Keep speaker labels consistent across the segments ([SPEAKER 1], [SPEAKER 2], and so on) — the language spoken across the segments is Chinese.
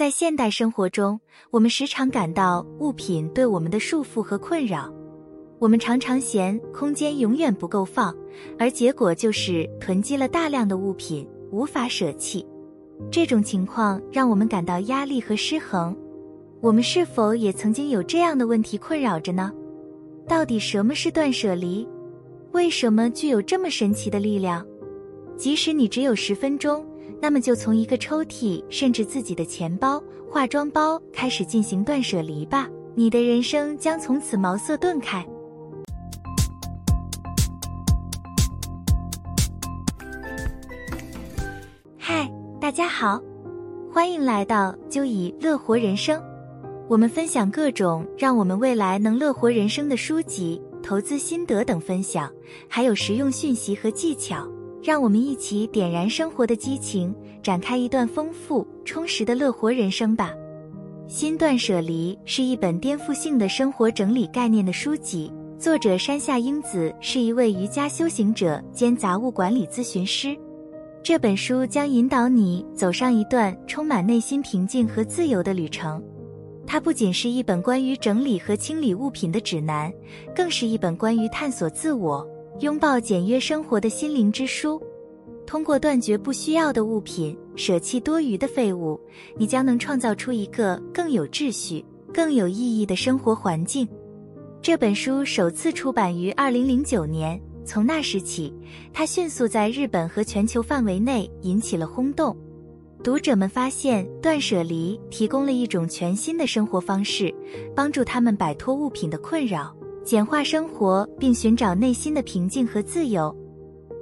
[SPEAKER 1] 在现代生活中，我们时常感到物品对我们的束缚和困扰。我们常常嫌空间永远不够放，而结果就是囤积了大量的物品，无法舍弃。这种情况让我们感到压力和失衡。我们是否也曾经有这样的问题困扰着呢？到底什么是断舍离？为什么具有这么神奇的力量？即使你只有十分钟。那么就从一个抽屉，甚至自己的钱包、化妆包开始进行断舍离吧，你的人生将从此茅塞顿开。嗨，大家好，欢迎来到就以乐活人生。我们分享各种让我们未来能乐活人生的书籍、投资心得等分享，还有实用讯息和技巧。让我们一起点燃生活的激情，展开一段丰富充实的乐活人生吧。《新断舍离》是一本颠覆性的生活整理概念的书籍，作者山下英子是一位瑜伽修行者兼杂物管理咨询师。这本书将引导你走上一段充满内心平静和自由的旅程。它不仅是一本关于整理和清理物品的指南，更是一本关于探索自我。拥抱简约生活的心灵之书，通过断绝不需要的物品，舍弃多余的废物，你将能创造出一个更有秩序、更有意义的生活环境。这本书首次出版于二零零九年，从那时起，它迅速在日本和全球范围内引起了轰动。读者们发现，断舍离提供了一种全新的生活方式，帮助他们摆脱物品的困扰。简化生活，并寻找内心的平静和自由。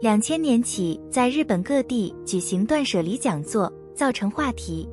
[SPEAKER 1] 两千年起，在日本各地举行断舍离讲座，造成话题。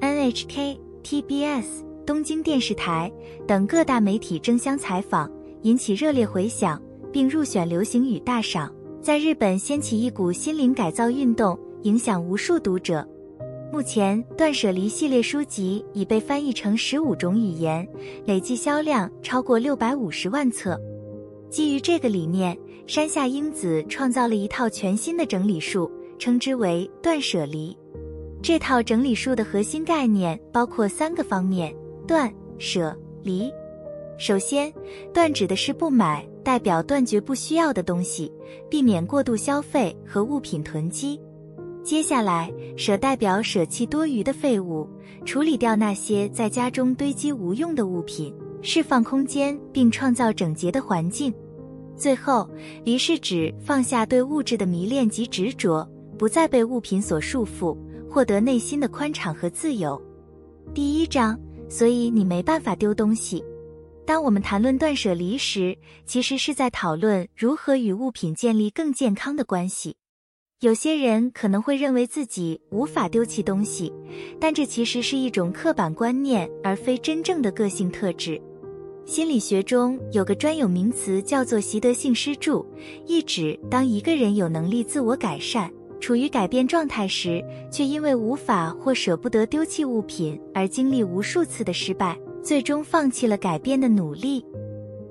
[SPEAKER 1] NHK、TBS、东京电视台等各大媒体争相采访，引起热烈回响，并入选流行语大赏，在日本掀起一股心灵改造运动，影响无数读者。目前，断舍离系列书籍已被翻译成十五种语言，累计销量超过六百五十万册。基于这个理念，山下英子创造了一套全新的整理术，称之为“断舍离”。这套整理术的核心概念包括三个方面：断、舍、离。首先，断指的是不买，代表断绝不需要的东西，避免过度消费和物品囤积。接下来，舍代表舍弃多余的废物，处理掉那些在家中堆积无用的物品，释放空间并创造整洁的环境。最后，离是指放下对物质的迷恋及执着，不再被物品所束缚，获得内心的宽敞和自由。第一章，所以你没办法丢东西。当我们谈论断舍离时，其实是在讨论如何与物品建立更健康的关系。有些人可能会认为自己无法丢弃东西，但这其实是一种刻板观念，而非真正的个性特质。心理学中有个专有名词叫做习得性失助，意指当一个人有能力自我改善，处于改变状态时，却因为无法或舍不得丢弃物品而经历无数次的失败，最终放弃了改变的努力。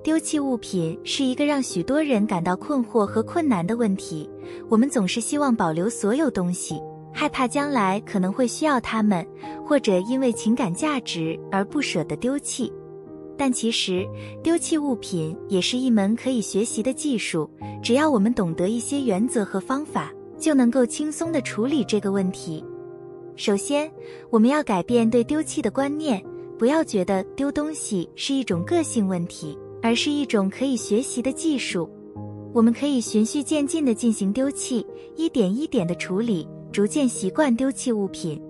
[SPEAKER 1] 丢弃物品是一个让许多人感到困惑和困难的问题。我们总是希望保留所有东西，害怕将来可能会需要它们，或者因为情感价值而不舍得丢弃。但其实，丢弃物品也是一门可以学习的技术。只要我们懂得一些原则和方法，就能够轻松地处理这个问题。首先，我们要改变对丢弃的观念，不要觉得丢东西是一种个性问题。而是一种可以学习的技术，我们可以循序渐进地进行丢弃，一点一点地处理，逐渐习惯丢弃物品。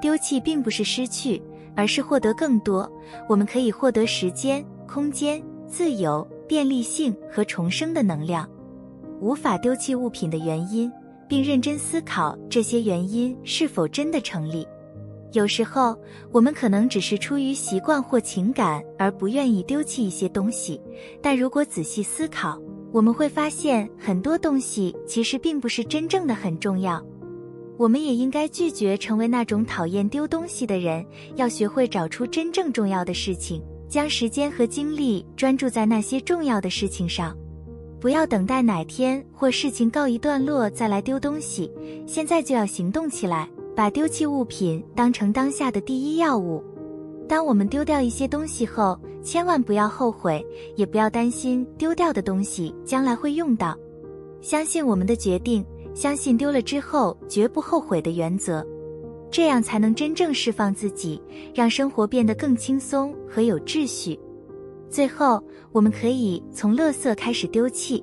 [SPEAKER 1] 丢弃并不是失去，而是获得更多。我们可以获得时间、空间、自由、便利性和重生的能量。无法丢弃物品的原因，并认真思考这些原因是否真的成立。有时候，我们可能只是出于习惯或情感而不愿意丢弃一些东西，但如果仔细思考，我们会发现很多东西其实并不是真正的很重要。我们也应该拒绝成为那种讨厌丢东西的人，要学会找出真正重要的事情，将时间和精力专注在那些重要的事情上，不要等待哪天或事情告一段落再来丢东西，现在就要行动起来。把丢弃物品当成当下的第一要务。当我们丢掉一些东西后，千万不要后悔，也不要担心丢掉的东西将来会用到。相信我们的决定，相信丢了之后绝不后悔的原则，这样才能真正释放自己，让生活变得更轻松和有秩序。最后，我们可以从垃圾开始丢弃。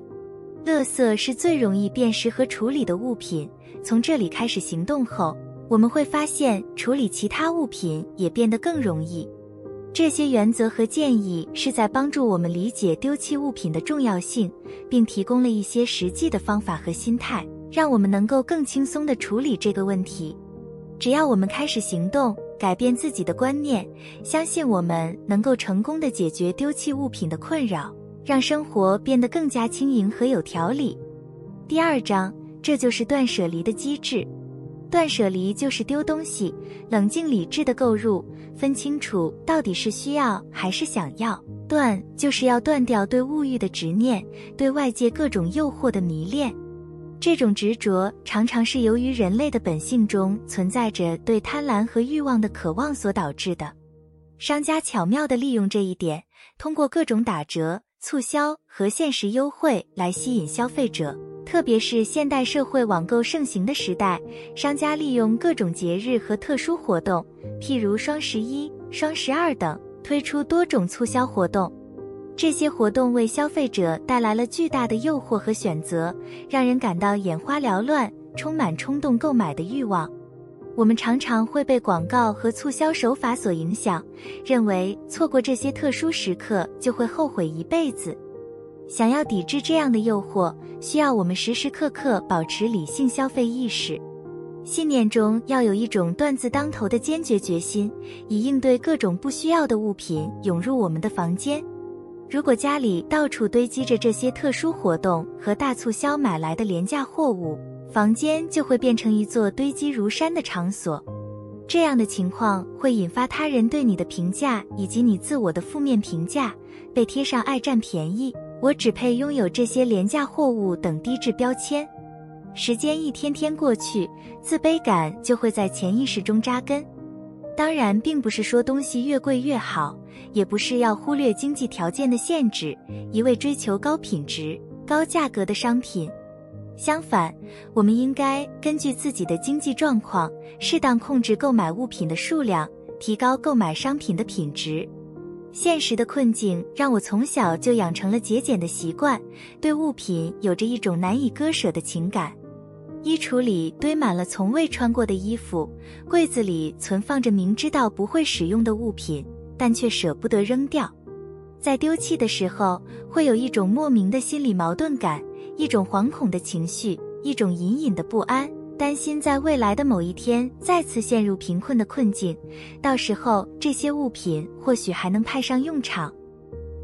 [SPEAKER 1] 垃圾是最容易辨识和处理的物品，从这里开始行动后。我们会发现，处理其他物品也变得更容易。这些原则和建议是在帮助我们理解丢弃物品的重要性，并提供了一些实际的方法和心态，让我们能够更轻松地处理这个问题。只要我们开始行动，改变自己的观念，相信我们能够成功地解决丢弃物品的困扰，让生活变得更加轻盈和有条理。第二章，这就是断舍离的机制。断舍离就是丢东西，冷静理智的购入，分清楚到底是需要还是想要。断就是要断掉对物欲的执念，对外界各种诱惑的迷恋。这种执着常常是由于人类的本性中存在着对贪婪和欲望的渴望所导致的。商家巧妙地利用这一点，通过各种打折、促销和限时优惠来吸引消费者。特别是现代社会网购盛行的时代，商家利用各种节日和特殊活动，譬如双十一、双十二等，推出多种促销活动。这些活动为消费者带来了巨大的诱惑和选择，让人感到眼花缭乱，充满冲动购买的欲望。我们常常会被广告和促销手法所影响，认为错过这些特殊时刻就会后悔一辈子。想要抵制这样的诱惑，需要我们时时刻刻保持理性消费意识，信念中要有一种断字当头的坚决决心，以应对各种不需要的物品涌入我们的房间。如果家里到处堆积着这些特殊活动和大促销买来的廉价货物，房间就会变成一座堆积如山的场所。这样的情况会引发他人对你的评价以及你自我的负面评价，被贴上爱占便宜。我只配拥有这些廉价货物等低质标签。时间一天天过去，自卑感就会在潜意识中扎根。当然，并不是说东西越贵越好，也不是要忽略经济条件的限制，一味追求高品质、高价格的商品。相反，我们应该根据自己的经济状况，适当控制购买物品的数量，提高购买商品的品质。现实的困境让我从小就养成了节俭的习惯，对物品有着一种难以割舍的情感。衣橱里堆满了从未穿过的衣服，柜子里存放着明知道不会使用的物品，但却舍不得扔掉。在丢弃的时候，会有一种莫名的心理矛盾感，一种惶恐的情绪，一种隐隐的不安。担心在未来的某一天再次陷入贫困的困境，到时候这些物品或许还能派上用场。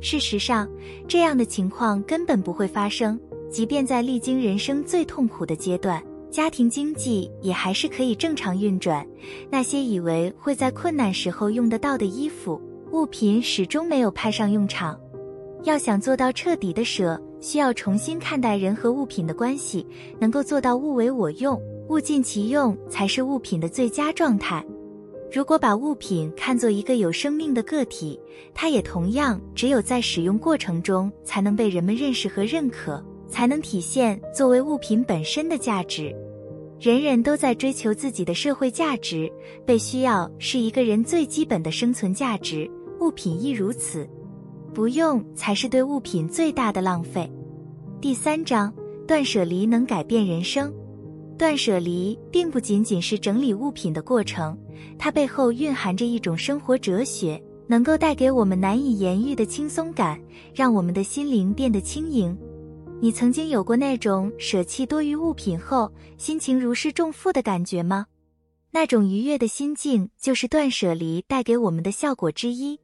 [SPEAKER 1] 事实上，这样的情况根本不会发生。即便在历经人生最痛苦的阶段，家庭经济也还是可以正常运转。那些以为会在困难时候用得到的衣服、物品，始终没有派上用场。要想做到彻底的舍，需要重新看待人和物品的关系，能够做到物为我用。物尽其用才是物品的最佳状态。如果把物品看作一个有生命的个体，它也同样只有在使用过程中才能被人们认识和认可，才能体现作为物品本身的价值。人人都在追求自己的社会价值，被需要是一个人最基本的生存价值，物品亦如此。不用才是对物品最大的浪费。第三章，断舍离能改变人生。断舍离并不仅仅是整理物品的过程，它背后蕴含着一种生活哲学，能够带给我们难以言喻的轻松感，让我们的心灵变得轻盈。你曾经有过那种舍弃多余物品后心情如释重负的感觉吗？那种愉悦的心境就是断舍离带给我们的效果之一。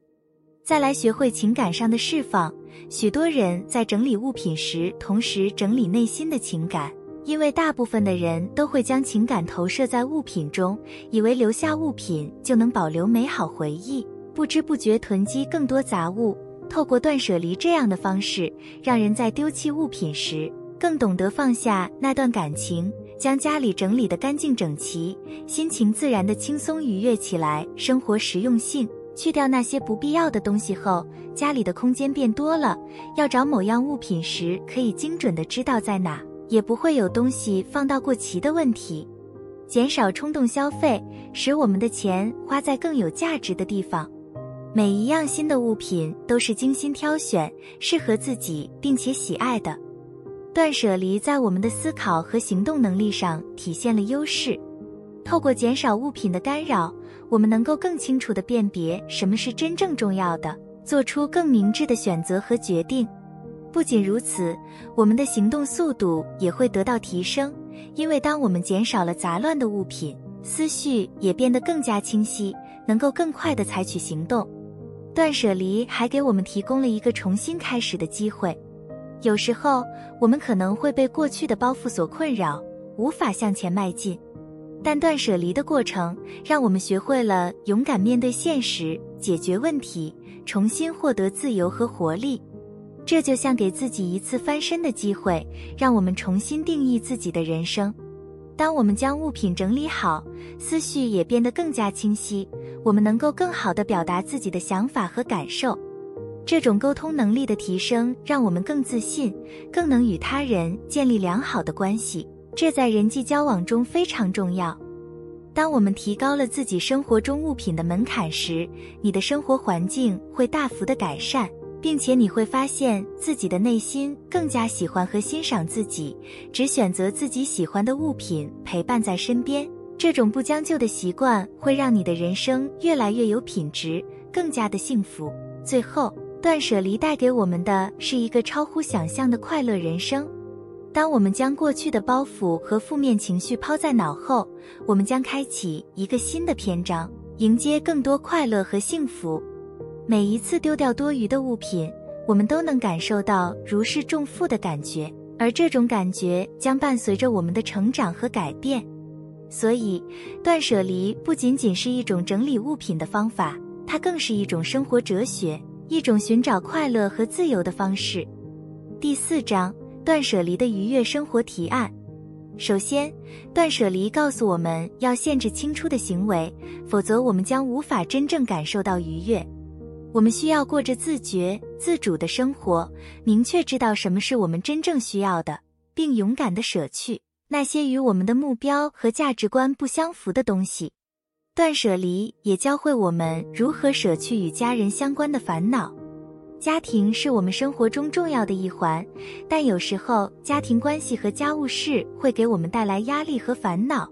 [SPEAKER 1] 再来学会情感上的释放，许多人在整理物品时，同时整理内心的情感。因为大部分的人都会将情感投射在物品中，以为留下物品就能保留美好回忆，不知不觉囤积更多杂物。透过断舍离这样的方式，让人在丢弃物品时更懂得放下那段感情，将家里整理得干净整齐，心情自然的轻松愉悦起来。生活实用性，去掉那些不必要的东西后，家里的空间变多了。要找某样物品时，可以精准的知道在哪，也不会有东西放到过期的问题。减少冲动消费，使我们的钱花在更有价值的地方。每一样新的物品都是精心挑选，适合自己并且喜爱的。断舍离在我们的思考和行动能力上体现了优势。透过减少物品的干扰，我们能够更清楚地辨别什么是真正重要的，做出更明智的选择和决定。不仅如此，我们的行动速度也会得到提升，因为当我们减少了杂乱的物品，思绪也变得更加清晰，能够更快地采取行动。断舍离还给我们提供了一个重新开始的机会。有时候，我们可能会被过去的包袱所困扰，无法向前迈进。但断舍离的过程，让我们学会了勇敢面对现实，解决问题，重新获得自由和活力。这就像给自己一次翻身的机会，让我们重新定义自己的人生。当我们将物品整理好，思绪也变得更加清晰，我们能够更好地表达自己的想法和感受。这种沟通能力的提升，让我们更自信，更能与他人建立良好的关系。这在人际交往中非常重要。当我们提高了自己生活中物品的门槛时，你的生活环境会大幅的改善，并且你会发现自己的内心更加喜欢和欣赏自己，只选择自己喜欢的物品陪伴在身边。这种不将就的习惯会让你的人生越来越有品质，更加的幸福。最后。断舍离带给我们的是一个超乎想象的快乐人生。当我们将过去的包袱和负面情绪抛在脑后，我们将开启一个新的篇章，迎接更多快乐和幸福。每一次丢掉多余的物品，我们都能感受到如释重负的感觉，而这种感觉将伴随着我们的成长和改变。所以，断舍离不仅仅是一种整理物品的方法，它更是一种生活哲学。一种寻找快乐和自由的方式。第四章：断舍离的愉悦生活提案。首先，断舍离告诉我们要限制清出的行为，否则我们将无法真正感受到愉悦。我们需要过着自觉、自主的生活，明确知道什么是我们真正需要的，并勇敢地舍去那些与我们的目标和价值观不相符的东西。断舍离也教会我们如何舍去与家人相关的烦恼。家庭是我们生活中重要的一环，但有时候家庭关系和家务事会给我们带来压力和烦恼。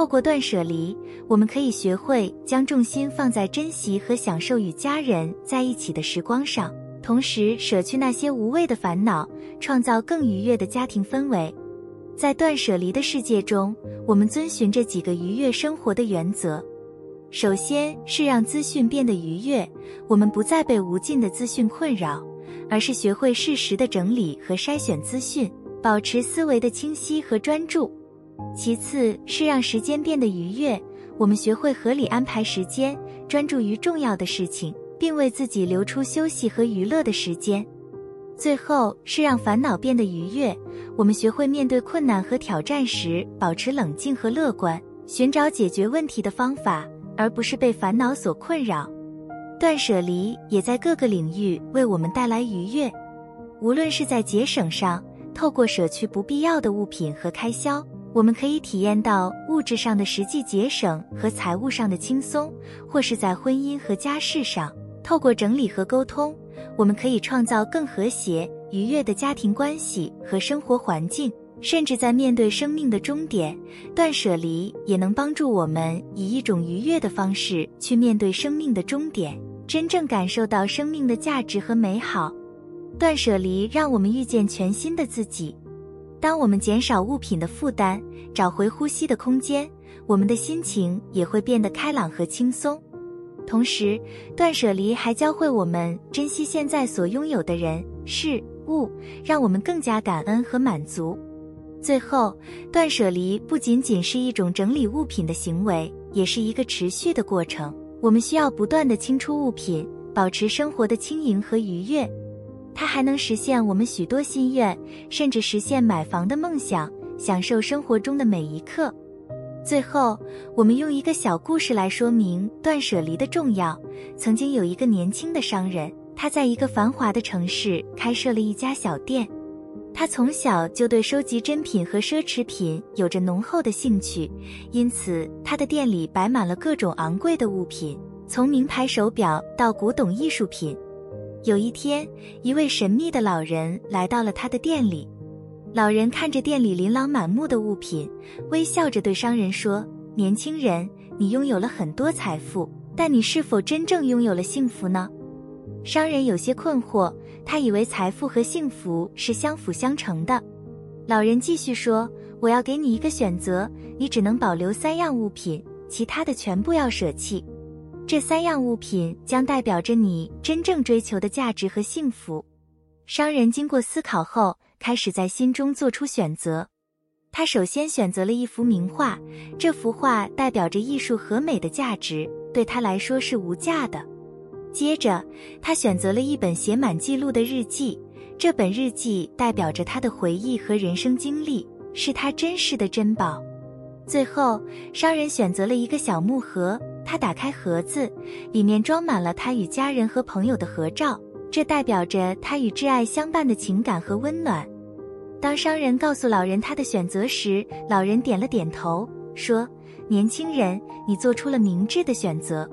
[SPEAKER 1] 透过断舍离，我们可以学会将重心放在珍惜和享受与家人在一起的时光上，同时舍去那些无谓的烦恼，创造更愉悦的家庭氛围。在断舍离的世界中，我们遵循着几个愉悦生活的原则。首先是让资讯变得愉悦，我们不再被无尽的资讯困扰，而是学会适时的整理和筛选资讯，保持思维的清晰和专注。其次是让时间变得愉悦，我们学会合理安排时间，专注于重要的事情，并为自己留出休息和娱乐的时间。最后是让烦恼变得愉悦，我们学会面对困难和挑战时保持冷静和乐观，寻找解决问题的方法，而不是被烦恼所困扰。断舍离也在各个领域为我们带来愉悦，无论是在节省上，透过舍去不必要的物品和开销，我们可以体验到物质上的实际节省和财务上的轻松；或是在婚姻和家事上，透过整理和沟通。我们可以创造更和谐、愉悦的家庭关系和生活环境，甚至在面对生命的终点，断舍离也能帮助我们以一种愉悦的方式去面对生命的终点，真正感受到生命的价值和美好。断舍离让我们遇见全新的自己。当我们减少物品的负担，找回呼吸的空间，我们的心情也会变得开朗和轻松。同时，断舍离还教会我们珍惜现在所拥有的人事物，让我们更加感恩和满足。最后，断舍离不仅仅是一种整理物品的行为，也是一个持续的过程。我们需要不断的清出物品，保持生活的轻盈和愉悦。它还能实现我们许多心愿，甚至实现买房的梦想，享受生活中的每一刻。最后，我们用一个小故事来说明断舍离的重要。曾经有一个年轻的商人，他在一个繁华的城市开设了一家小店。他从小就对收集珍品和奢侈品有着浓厚的兴趣，因此他的店里摆满了各种昂贵的物品，从名牌手表到古董艺术品。有一天，一位神秘的老人来到了他的店里。老人看着店里琳琅满目的物品，微笑着对商人说：“年轻人，你拥有了很多财富，但你是否真正拥有了幸福呢？”商人有些困惑，他以为财富和幸福是相辅相成的。老人继续说：“我要给你一个选择，你只能保留三样物品，其他的全部要舍弃。这三样物品将代表着你真正追求的价值和幸福。”商人经过思考后。开始在心中做出选择。他首先选择了一幅名画，这幅画代表着艺术和美的价值，对他来说是无价的。接着，他选择了一本写满记录的日记，这本日记代表着他的回忆和人生经历，是他珍视的珍宝。最后，商人选择了一个小木盒，他打开盒子，里面装满了他与家人和朋友的合照。这代表着他与挚爱相伴的情感和温暖。当商人告诉老人他的选择时，老人点了点头，说：“年轻人，你做出了明智的选择。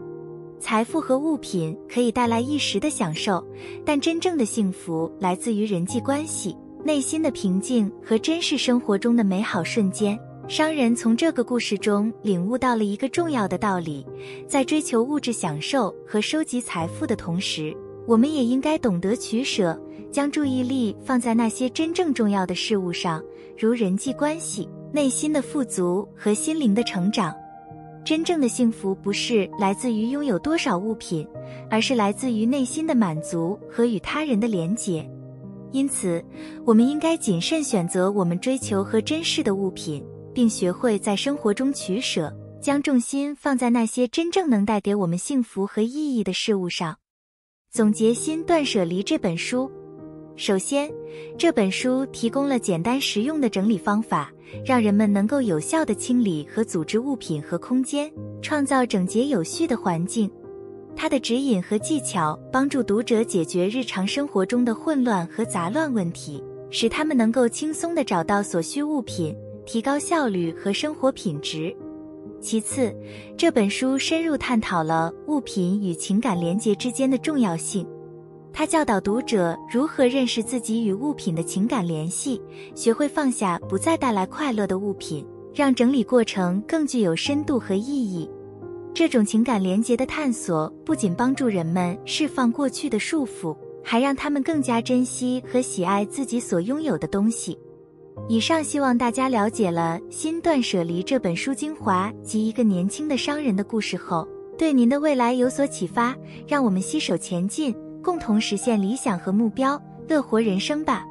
[SPEAKER 1] 财富和物品可以带来一时的享受，但真正的幸福来自于人际关系、内心的平静和珍视生活中的美好瞬间。”商人从这个故事中领悟到了一个重要的道理：在追求物质享受和收集财富的同时。我们也应该懂得取舍，将注意力放在那些真正重要的事物上，如人际关系、内心的富足和心灵的成长。真正的幸福不是来自于拥有多少物品，而是来自于内心的满足和与他人的连结。因此，我们应该谨慎选择我们追求和珍视的物品，并学会在生活中取舍，将重心放在那些真正能带给我们幸福和意义的事物上。总结《新断舍离》这本书，首先，这本书提供了简单实用的整理方法，让人们能够有效的清理和组织物品和空间，创造整洁有序的环境。它的指引和技巧帮助读者解决日常生活中的混乱和杂乱问题，使他们能够轻松地找到所需物品，提高效率和生活品质。其次，这本书深入探讨了物品与情感连结之间的重要性。它教导读者如何认识自己与物品的情感联系，学会放下不再带来快乐的物品，让整理过程更具有深度和意义。这种情感连结的探索不仅帮助人们释放过去的束缚，还让他们更加珍惜和喜爱自己所拥有的东西。以上希望大家了解了《新断舍离》这本书精华及一个年轻的商人的故事后，对您的未来有所启发。让我们携手前进，共同实现理想和目标，乐活人生吧！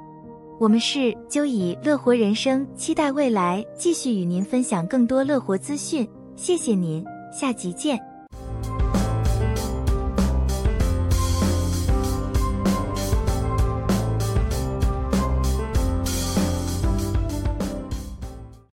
[SPEAKER 1] 我们是就以乐活人生，期待未来继续与您分享更多乐活资讯。谢谢您，下集见。